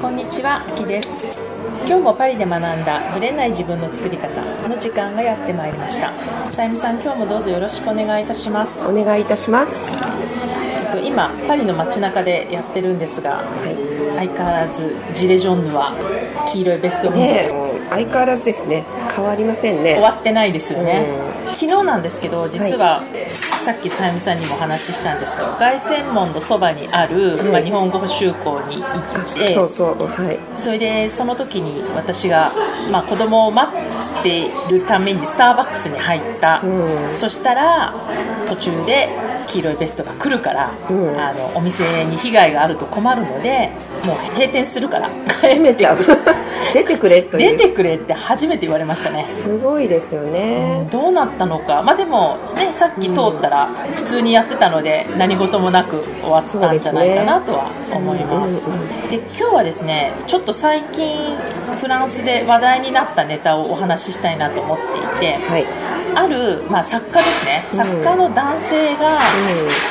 こんにちは、あきです。今日もパリで学んだブレない自分の作り方の時間がやってまいりました。さゆみさん、今日もどうぞよろしくお願いいたします。お願いいたします。えっと今パリの街中でやってるんですが、相変わらずジレジョンヌは黄色いベスト運動、ねえ。もう相変わらずですね。変わりませんね。終わってないですよね、昨日なんですけど実は、さっきさゆみさんにもお話ししたんですけど凱旋門のそばにある、はい。まあ、日本語補習校に行ってそうそうはい。それでその時に私が、まあ、子供を待っているためにスターバックスに入った、うん。そしたら途中で黄色いベストが来るから、うん。あのお店に被害があると困るのでもう閉店するから。閉めちゃう。出てくれと出てくれって初めて言われましたね。すごいですよね、どうなったのか、まあ、でも、ね、さっき通ったら普通にやってたので何事もなく終わったんじゃないかなとは思います。そうですで今日はですねちょっと最近フランスで話題になったネタをお話ししたいなと思っていてはいある、まあ、作家ですね。作家の男性が、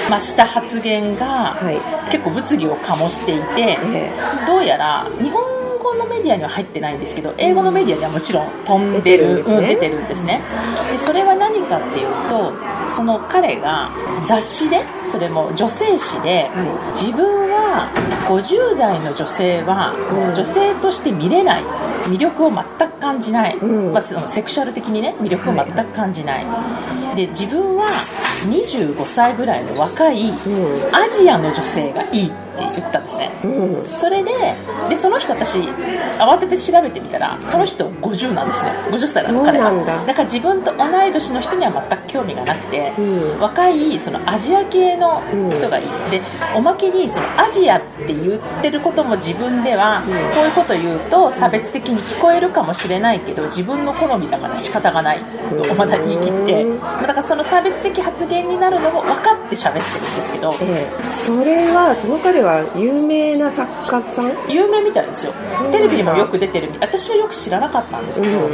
まあ、した発言が、はい。結構物議を醸していて、えどうやら日本語のメディアには入ってないんですけど英語のメディアにはもちろん飛んでる出てるんですね。うん出てるんですね。でそれは何かっていうとその彼が雑誌でそれも女性誌で、は自分は50代の女性はうん。女性として見れない。魅力を全く感じない、うん。まあ、そのセクシャル的にね魅力を全く感じない、で自分は25歳ぐらいの若いうん。アジアの女性がいいって言ったんですね。うん。それででその人私慌てて調べてみたらその人50なんですね。50歳なの彼は。そうなんだ。から自分と同い年の人には全く興味がなくて、うん。若いそのアジア系の人がいい、でおまけにそのアジアって言ってることも自分では、こういうこと言うと差別的に聞こえるかもしれないけど自分の好みだから仕方がないとまだ言い切って、だからその差別的発言になるのも分かって喋ってるんですけどええ。それはその彼は有名な作家さん？有名みたいですよ。テレビにもよく出てるみ私はよく知らなかったんですけど、う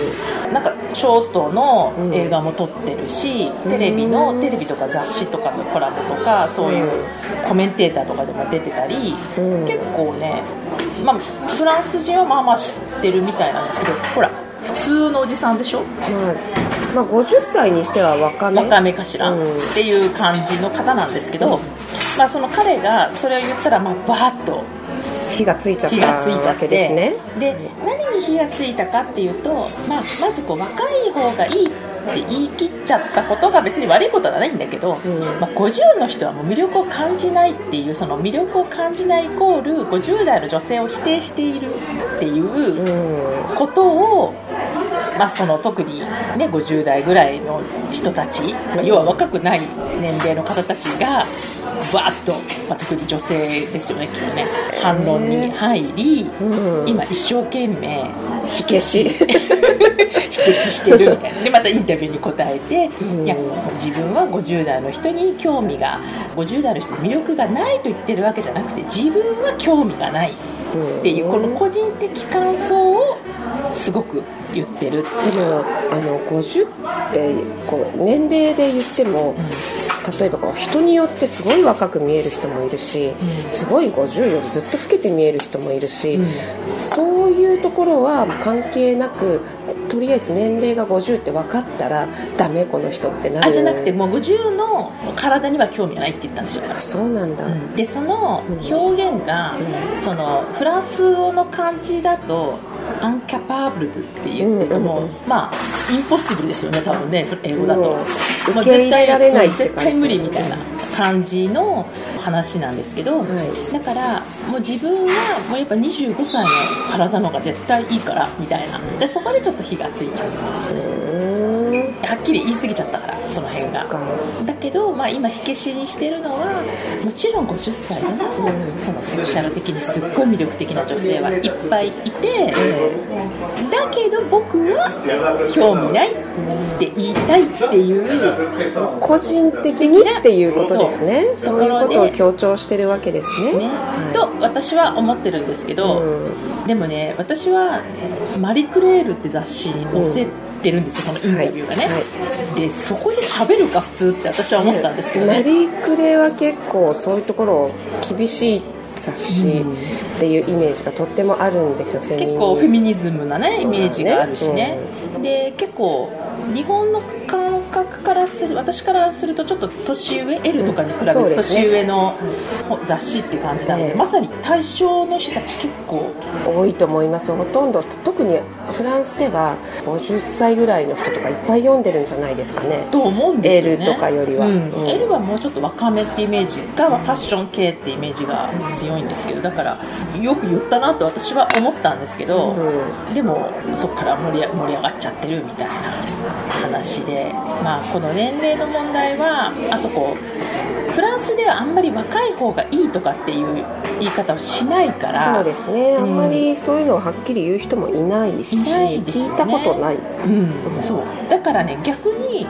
なんかショートの映画も撮ってるし、テレビのうんテレビとか雑誌とかのコラボとかそういうコメンテーターとかでも出てたり、うん。結構ね、まあ、フランス人はまあまあ知ってるみたいなんですけどほら普通のおじさんでしょ？まあ、まあ50歳にしては若め。若めかしら、うん。っていう感じの方なんですけど、まあ、その彼がそれを言ったらまあバーッと火がついちゃった火がついちゃわけですね。で何に火がついたかっていうと、まあ、まずこう若い方がいいって言い切っちゃったことが別に悪いことはないんだけど、うん。まあ、50の人はもう魅力を感じないっていうその魅力を感じないイコール50代の女性を否定しているっていううん。ことを、まあ、その特に、ね、50代ぐらいの人たち、まあ要は若くない年齢の方たちがバーッと、まあ、特に女性ですよねきっとね。反論に入り、うん。今一生懸命火消し。否定してるみたいな。でまたインタビューに答えて、うん。いや自分は50代の人に興味が50代の人に魅力がないと言ってるわけじゃなくて自分は興味がないっていうこの個人的感想をすごく言ってる。っていう。でもあの50ってこう年齢で言っても、例えばこう人によってすごい若く見える人もいるし、うん。すごい50よりずっと老けて見える人もいるし、うん。そういうところは関係なくとりあえず年齢が50って分かったらダメこの人ってなる。あじゃなくてもう50の体には興味がないって言ったんですよ、あそうなんだ、でその表現が、そのフランス語の漢字だとアンキャパブルって言ってる、うん。もうまあインポッシブルですよね多分ね英語だと、うん。もう受け入れられない絶対無理みたいな感じの話なんですけど、はい。だからもう自分はもうやっぱ25歳の体の方が絶対いいからみたいな。でそこでちょっと火がついちゃうんですよねはっきり言い過ぎちゃったからその辺が。か。だけど、まあ、今火消しにしてるのはもちろん50歳でも、そのセクシャル的にすっごい魅力的な女性はいっぱいいてだけど僕は興味ないって言いたいっていう個人的にっていうことですね。そう。いうことを強調してるわけですね。ね、と私は思ってるんですけど、うん。でもね私は「マリクレール」って雑誌に載せてるんですよ、このインタビューがね、はい。でそこで喋るか普通って私は思ったんですけどね。マリー・クレーは結構そういうところ厳しい雑誌っていうイメージがとってもあるんですよ、結構フェミニズム。なねイメージがあるしね、で結構日本の感覚からする私からするとちょっと年上 L とかに比べて年上の雑誌って感じなので、まさに対象の人たち結構多いと思います。ほとんど特にフランスでは50歳ぐらいの人とかいっぱい読んでるんじゃないですかね。と思うんですよね。L とかよりは、うん。うん、L はもうちょっと若めってイメージがファッション系ってイメージが強いんですけどだからよく言ったなと私は思ったんですけど、うん、でもそこから盛り上がっちゃってるみたいな話で、まあ、この年齢の問題はあとこうフランスではあんまり若い方がいいとかっていう言い方をしないからそうですね、あんまりそういうのをはっきり言う人もいないし、いないですね、聞いたことない、うん、そう。だからね逆に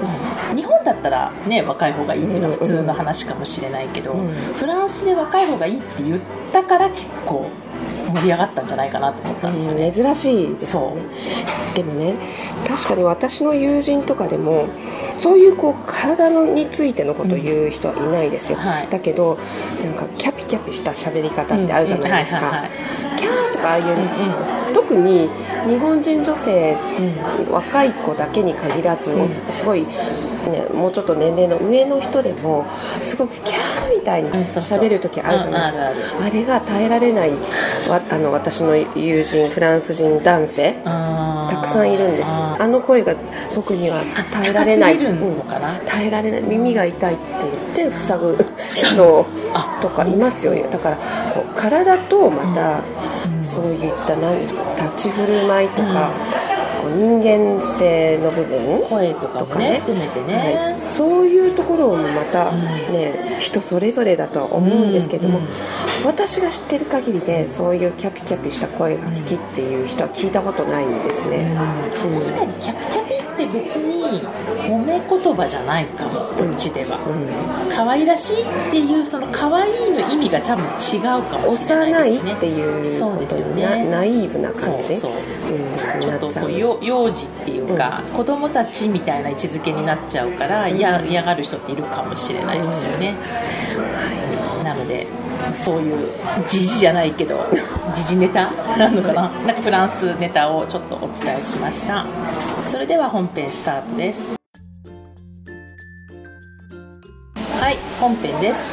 日本だったらね若い方がいいっていうのは普通の話かもしれないけど、うん、フランスで若い方がいいって言ったから結構盛り上がったんじゃないかなと思ったんですよね、珍しいですね。でもね確かに私の友人とかでもそういうこう体についてのことを言う人はいないですよ、うんはい、だけどなんかキャピキャピした喋り方ってあるじゃないですか、キャーとかああいう、うんうん、特に日本人女性、うん、若い子だけに限らず、うん、すごい、ね、もうちょっと年齢の上の人でもすごくキャーみたいに喋る時あるじゃないですか、あれが耐えられないわあの私の友人フランス人男性たくさんいるんです。あの声が僕には耐えられない耐えられない耳が痛いって言って塞ぐ。人 とかいますよ。だからこう体とまたそういった何立ち振る舞いとか、人間性の部分声とかもね含めてね、はい、そういうところもまたね、うん、人それぞれだとは思うんですけども、うん。うん、私が知ってる限りでそういうキャピキャピした声が好きっていう人は聞いたことないんですね、確かにキャピキャピって別に褒め言葉じゃないかもこっちでは、うん、可愛らしいっていうその可愛いの意味が多分違うかもしれないですね。幼いっていうそうですよね。ナイーブな感じ？そうそう、う。ん、ちょっとこう幼児っていうか、うん、子供たちみたいな位置づけになっちゃうから嫌がる人っているかもしれないですよね、はい、なのでそういう時事じゃないけど時事ネタ？なのかな？なんかフランスネタをちょっとお伝えしました。それでは本編スタートです本編です。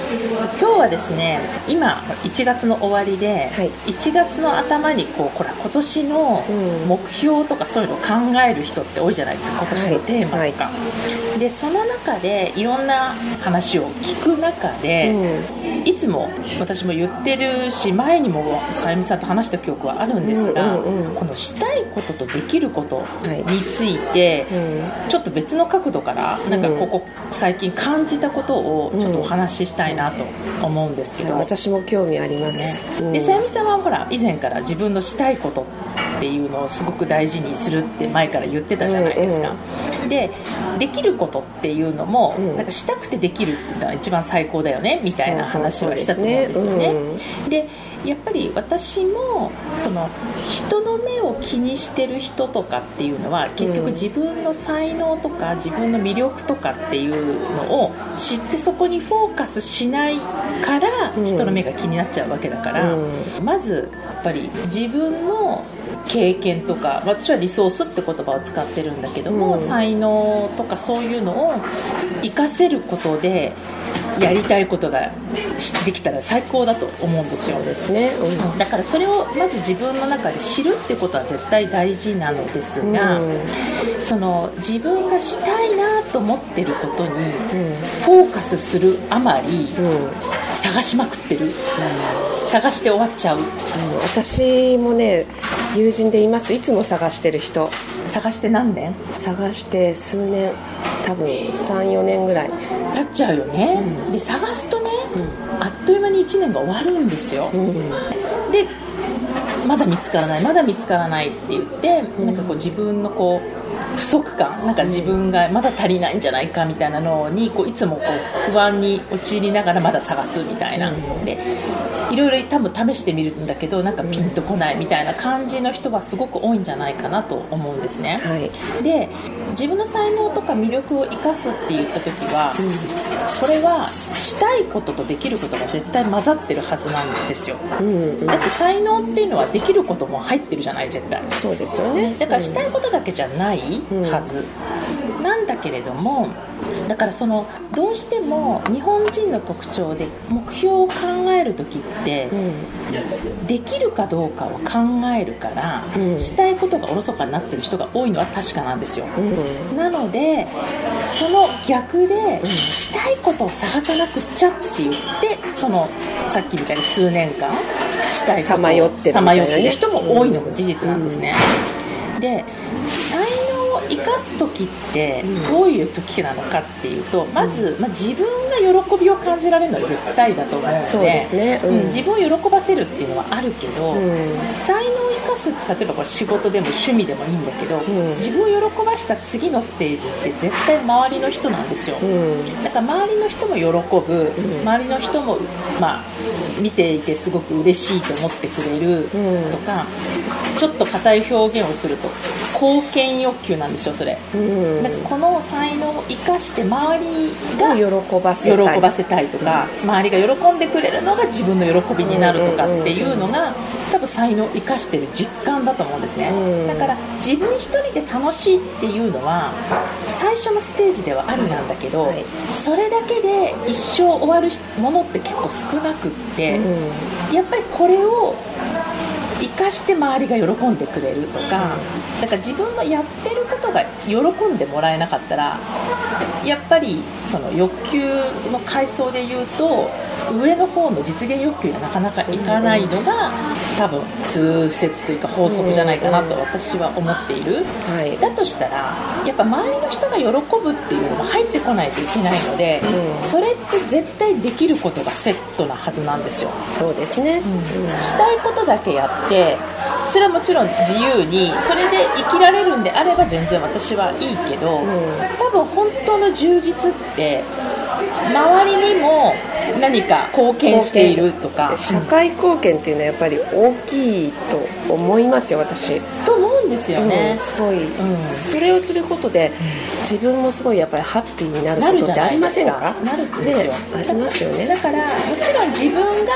今日はですね今1月の終わりで、はい、1月の頭にこうこれ今年の目標とかそういうのを考える人って多いじゃないですか今年のテーマとか、はい。はい、でその中でいろんな話を聞く中で、うん、いつも私も言ってるし前にもさゆみさんと話した記憶はあるんですが、うんうんうん、このしたいこととできることについて、はい、ちょっと別の角度からなんかここ最近感じたことをちょっとお話ししたいなと思うんですけど、私も興味あります、ね、でさゆみさんはほら以前から自分のしたいことっていうのをすごく大事にするって前から言ってたじゃないですか、うんうん、でできることっていうのも、うん、なんかしたくてできるっていうのが一番最高だよねみたいな話はしたと思うんですよね。でやっぱり私もその人の目を気にしてる人とかっていうのは結局自分の才能とか自分の魅力とかっていうのを知ってそこにフォーカスしないから人の目が気になっちゃうわけだから、まずやっぱり自分の経験とか私はリソースって言葉を使ってるんだけども、才能とかそういうのを活かせることでやりたいことができたら最高だと思うんですよ。ですね、うん、だからそれをまず自分の中で知るってことは絶対大事なのですが、うん、その自分がしたいなと思ってることにフォーカスするあまり、探しまくってる、探して終わっちゃう、私もね友人でいます。いつも探してる人。探して何年？探して数年。多分34年ぐらい。経っちゃうよね、うん、で探すとね、うん、あっという間に1年が終わるんですよ、うん、でまだ見つからないまだ見つからないって言って、なんかこう自分のこう不足感なんか自分がまだ足りないんじゃないかみたいなのにこういつもこう不安に陥りながらまだ探すみたいな、でいろいろ多分試してみるんだけどなんかピンとこないみたいな感じの人はすごく多いんじゃないかなと思うんですね、はい。で自分の才能とか魅力を生かすって言った時は、これはしたいこととできることが絶対混ざってるはずなんですよ、うんうん。だって才能っていうのはできることも入ってるじゃない絶対。そうですよね。だからしたいことだけじゃないはず、なんだけれどもだからそのどうしても日本人の特徴で目標を考える時って、できるかどうかを考えるから、うんしたいことがおろそかになってる人が多いのは確かなんですよ、うん。うんなのでその逆で、したいことを探さなくっちゃって言ってそのさっきみたいに数年間したいことをさまよってる人も多いのも事実なんですね、で生かす時ってどういう時なのかっていうとまず、まあ、自分が喜びを感じられるのは絶対だと思うのでそうですね。うん。うん自分を喜ばせるっていうのはあるけど、うん。才能を生かす例えばこれ仕事でも趣味でもいいんだけど、ん。自分を喜ばした次のステージって絶対周りの人なんですよ、うん。だから周りの人も喜ぶ、周りの人も、まあ、見ていてすごく嬉しいと思ってくれるとか、ちょっと硬い表現をすると貢献欲求なんですよそれ、うん。だからこの才能を生かして周りが喜ばせ喜ばせたいとか、周りが喜んでくれるのが自分の喜びになるとかっていうのが多分才能を生かしてる実感だと思うんですね、うん。だから自分一人で楽しいっていうのは最初のステージではあるなんだけど、はい。それだけで一生終わるものって結構少なくって、やっぱりこれを生かして周りが喜んでくれるとかだから自分のやってることが喜んでもらえなかったらやっぱりその欲求の階層で言うと上の方の実現欲求がなかなかいかないのが多分通説というか法則じゃないかなと私は思っている。はい。だとしたらやっぱ周りの人が喜ぶっていうのも入ってこないといけないので、うん。それって絶対できることがセットなはずなんですよ。そうですね。したいことだけやってそれはもちろん自由にそれで生きられるんであれば全然私はいいけど、多分本当の充実って周りにも何か貢献しているとか。社会貢献っていうのはやっぱり大きいと思いますよ私。と思うんですよね。うん、。すごい、ん。それをすることで自分もすごいやっぱりハッピーになることってありませんか？なるんですよ、ねありますよね。だからもちろん自分が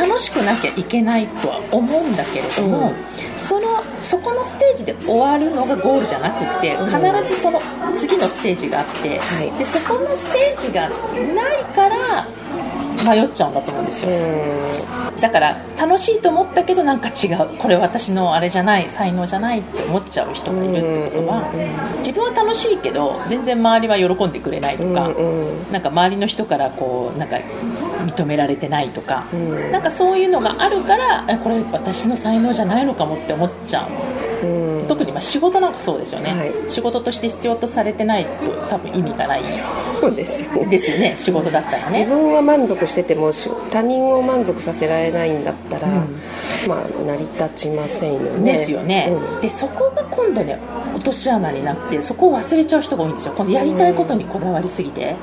楽しくなきゃいけないとは思うんだけれども、うん。そのそこのステージで終わるのがゴールじゃなくって必ずその次のステージがあって、はい。でそこのステージがないから迷っちゃうんだと思うんですよ、うだから楽しいと思ったけどなんか違う。これ私のあれじゃない才能じゃないって思っちゃう人がいるってことは自分は楽しいけど全然周りは喜んでくれないとか、んうん。なんか周りの人からこうなんか認められてないとか、ん。なんかそういうのがあるからえこれ私の才能じゃないのかもって思っちゃううん。うん特にまあ仕事なんかそうですよね、はい。仕事として必要とされてないと多分意味がない。そうですよね。ですよね。仕事だったらね。自分は満足しててもし他人を満足させられないんだったら、うん。まあ成り立ちませんよね。ですよね、うん。でそこが今度ね落とし穴になってそこを忘れちゃう人が多いんですよ。このやりたいことにこだわりすぎて、で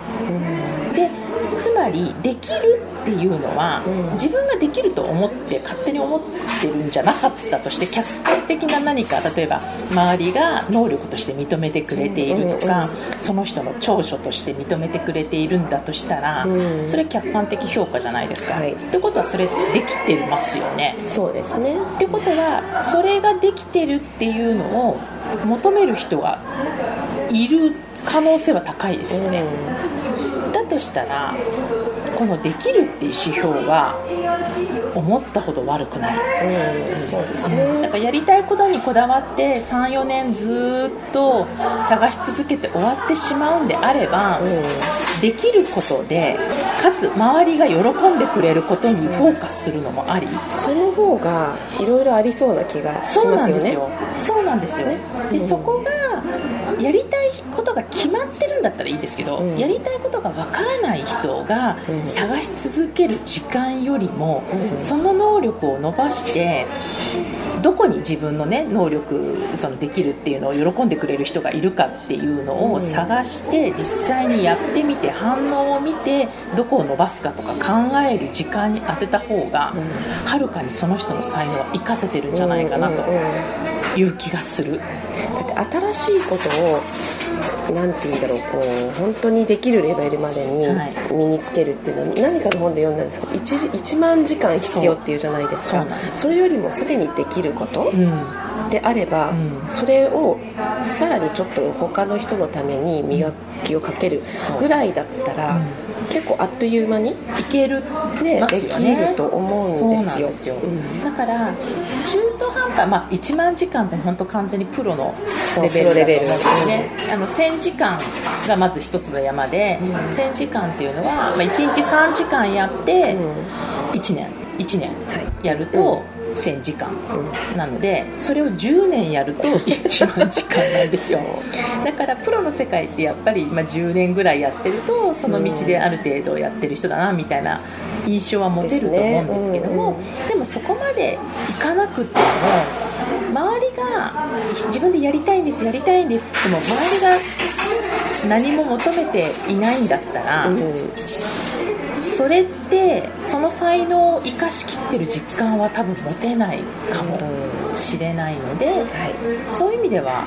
つまりできるっていうのは、うん。自分ができると思って勝手に思ってるんじゃなかったとして客観的な何か例えば周りが能力として認めてくれているとか、その人の長所として認めてくれているんだとしたら、うん。それ客観的評価じゃないですか、はい。ってことはそれできてますよね。そうですね。ってことはそれができてるっていうのを求める人がいる可能性は高いですよね、だとしたらこのできるっていう指標は思ったほど悪くない。うん、うん、そうですだねからやりたいことにこだわって34年ずーっと探し続けて終わってしまうんであれば、できることでかつ周りが喜んでくれることにフォーカスするのもあり、その方がいろいろありそうな気がしますよね。なんですよ。そうなんですよ。で、そこがやりたいことが決まってるんだったらいいですけど、うん。やりたいことがわからない人がうん。探し続ける時間よりも、うん。その能力を伸ばしてどこに自分のね能力そのできるっていうのを喜んでくれる人がいるかっていうのを探して実際にやってみて反応を見てどこを伸ばすかとか考える時間に当てた方がはるかにその人の才能は生かせてるんじゃないかなという気がする。だって新しいことをなんて言うんだろうこう本当にできるレベルまでに身につけるっていうのは、何かの本で読んだんですけど 1, 1万時間必要っていうじゃないですか。それよりもすでにできること、であれば、うん、それをさらにちょっと他の人のために磨きをかけるぐらいだったら、結構あっという間にいける、ね、できると思うんですよ、だから中途半端、まあ、1万時間って本当完全にプロのレベルだと思うんですね、あの1000時間がまず一つの山で、うん、1000時間っていうのは、まあ、1日3時間やって1年1年やると、うん1000時間なのでそれを10年やると 1万時間なんですよ。だからプロの世界ってやっぱり、まあ、10年ぐらいやってるとその道である程度やってる人だなみたいな印象は持てると思うんですけども、でもそこまでいかなくても周りが自分でやりたいんですやりたいんですでも周りが何も求めていないんだったら、それってその才能を生かしきってる実感は多分持てないかも。しれないので、はい、そういう意味では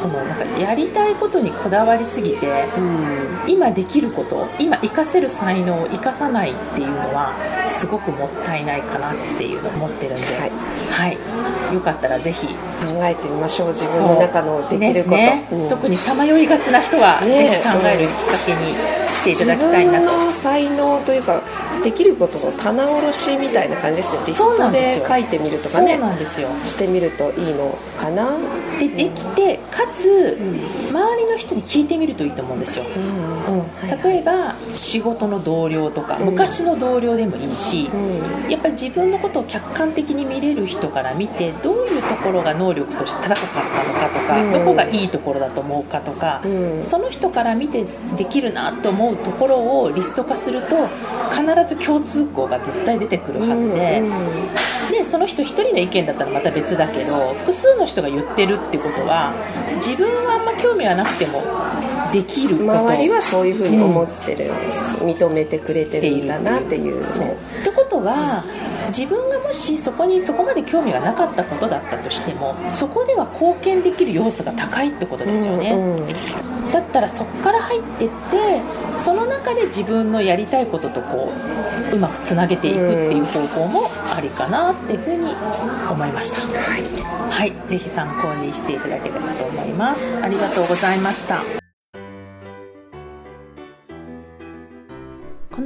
このなんかやりたいことにこだわりすぎて、うん、今できること今活かせる才能を生かさないっていうのはすごくもったいないかなっていうのを思ってるんで、はい、はい、よかったらぜひ。考えてみましょう。自分の中のできること、ね。うん、特にさまよいがちな人は、ぜひ考えるきっかけに。していただきたいなと。自分の才能というかできることの棚卸しみたいな感じですよ。リストで書いてみるとかね。そうなんですよ。してみるといいのかな。でできてかつ、うん、周りの人に聞いてみるといいと思うんですよ、うん例えば仕事の同僚とか、昔の同僚でもいいし、やっぱり自分のことを客観的に見れる人から見てどういうところが能力として高かったのかとか、どこがいいところだと思うかとか、その人から見てできるなと思うところをリスト化すると必ず共通項が絶対出てくるはずで,、でその人1人の意見だったらまた別だけど複数の人が言ってるってことは自分はあんま興味がなくてもできる周りはそういうふうに思ってる、うん、認めてくれてるんだなっていう。ね。ってことは、自分がもしそこにそこまで興味がなかったことだったとしてもそこでは貢献できる要素が高いってことですよね、うんうん、だったらそこから入ってってその中で自分のやりたいこととこううまくつなげていくっていう方法もありかなっていうふうに思いました、はい、はい、ぜひ参考にしていただければと思います。ありがとうございました